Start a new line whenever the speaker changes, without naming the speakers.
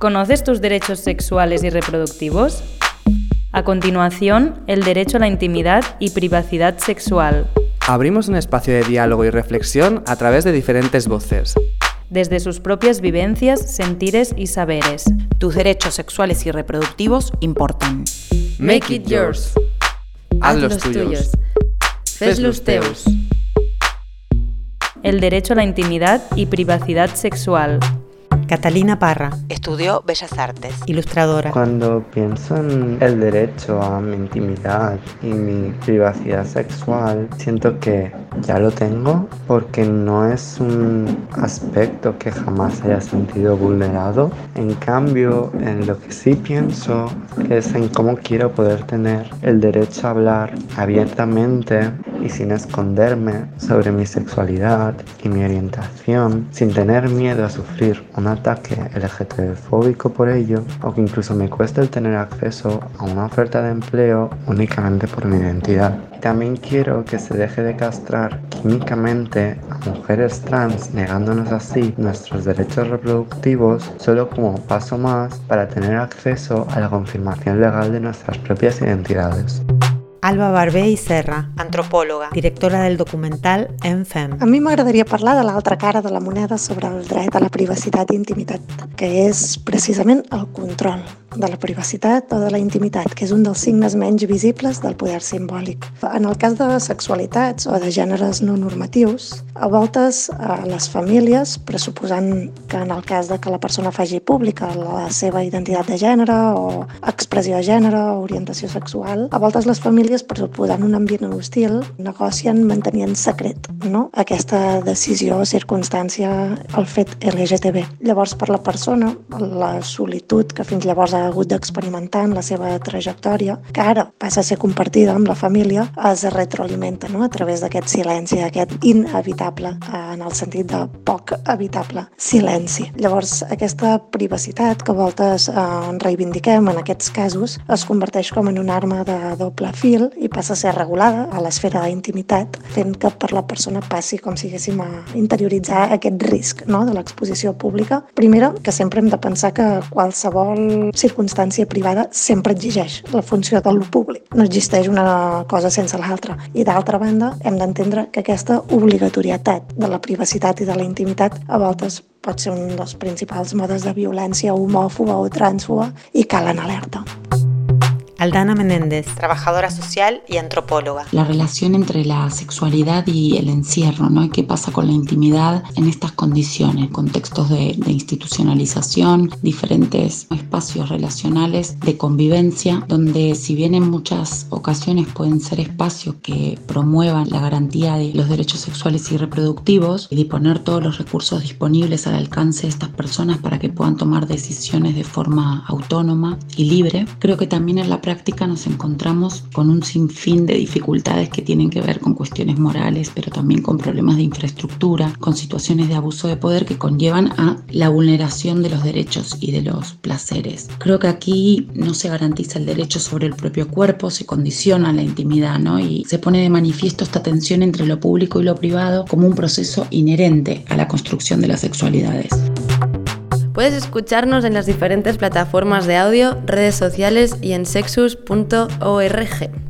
¿Conoces tus derechos sexuales y reproductivos? A continuación, el derecho a la intimidad y privacidad sexual.
Abrimos un espacio de diálogo y reflexión a través de diferentes voces.
Desde sus propias vivencias, sentires y saberes.
Tus derechos sexuales y reproductivos importan.
Make it yours. Haz los tuyos. Fes los teus.
El derecho a la intimidad y privacidad sexual.
Catalina Parra. Estudió Bellas Artes. Ilustradora.
Cuando pienso en el derecho a mi intimidad y mi privacidad sexual, siento que ya lo tengo porque no es un aspecto que jamás haya sentido vulnerado. En cambio, en lo que sí pienso es en cómo quiero poder tener el derecho a hablar abiertamente y sin esconderme sobre mi sexualidad y mi orientación, sin tener miedo a sufrir un ataque LGTB-fóbico por ello, o que incluso me cueste el tener acceso a una oferta de empleo únicamente por mi identidad. también quiero que se deje de castrar químicamente a mujeres trans, negándonos así nuestros derechos reproductivos solo como paso más para tener acceso a la confirmación legal de nuestras propias identidades.
Alba Barbé i Serra, antropòloga, directora del documental ENFEM.
A mi m'agradaria parlar de l'altra cara de la moneda sobre el dret a la privacitat i intimitat, que és precisament el control de la privacitat o de la intimitat, que és un dels signes menys visibles del poder simbòlic. En el cas de sexualitats o de gèneres no normatius, a voltes a les famílies, pressuposant que en el cas de que la persona faci pública la seva identitat de gènere o expressió de gènere o orientació sexual, a voltes les famílies, pressuposant un ambient hostil, negocien mantenint secret no? aquesta decisió circumstància, el fet LGTB. Llavors, per la persona, la solitud que fins llavors ha ha hagut d'experimentar en la seva trajectòria, que ara passa a ser compartida amb la família, es retroalimenta no? a través d'aquest silenci, aquest inevitable, eh, en el sentit de poc evitable silenci. Llavors, aquesta privacitat que a voltes eh, reivindiquem en aquests casos es converteix com en una arma de doble fil i passa a ser regulada a l'esfera d'intimitat, fent que per la persona passi com si haguéssim a interioritzar aquest risc no? de l'exposició pública. Primera, que sempre hem de pensar que qualsevol circumstància privada sempre exigeix la funció del públic. No existeix una cosa sense l'altra. I d'altra banda, hem d'entendre que aquesta obligatorietat de la privacitat i de la intimitat a voltes pot ser un dels principals modes de violència homòfoba o transfoba i calen alerta.
Aldana Menéndez, trabajadora social y antropóloga.
La relación entre la sexualidad y el encierro, ¿no? qué pasa con la intimidad en estas condiciones, contextos de, de institucionalización, diferentes espacios relacionales de convivencia, donde si bien en muchas ocasiones pueden ser espacios que promuevan la garantía de los derechos sexuales y reproductivos y disponer todos los recursos disponibles al alcance de estas personas para que puedan tomar decisiones de forma autónoma y libre, creo que también en la práctica práctica nos encontramos con un sinfín de dificultades que tienen que ver con cuestiones morales, pero también con problemas de infraestructura, con situaciones de abuso de poder que conllevan a la vulneración de los derechos y de los placeres. Creo que aquí no se garantiza el derecho sobre el propio cuerpo, se condiciona la intimidad, ¿no? Y se pone de manifiesto esta tensión entre lo público y lo privado como un proceso inherente a la construcción de las sexualidades.
Puedes escucharnos en las diferentes plataformas de audio, redes sociales y en sexus.org.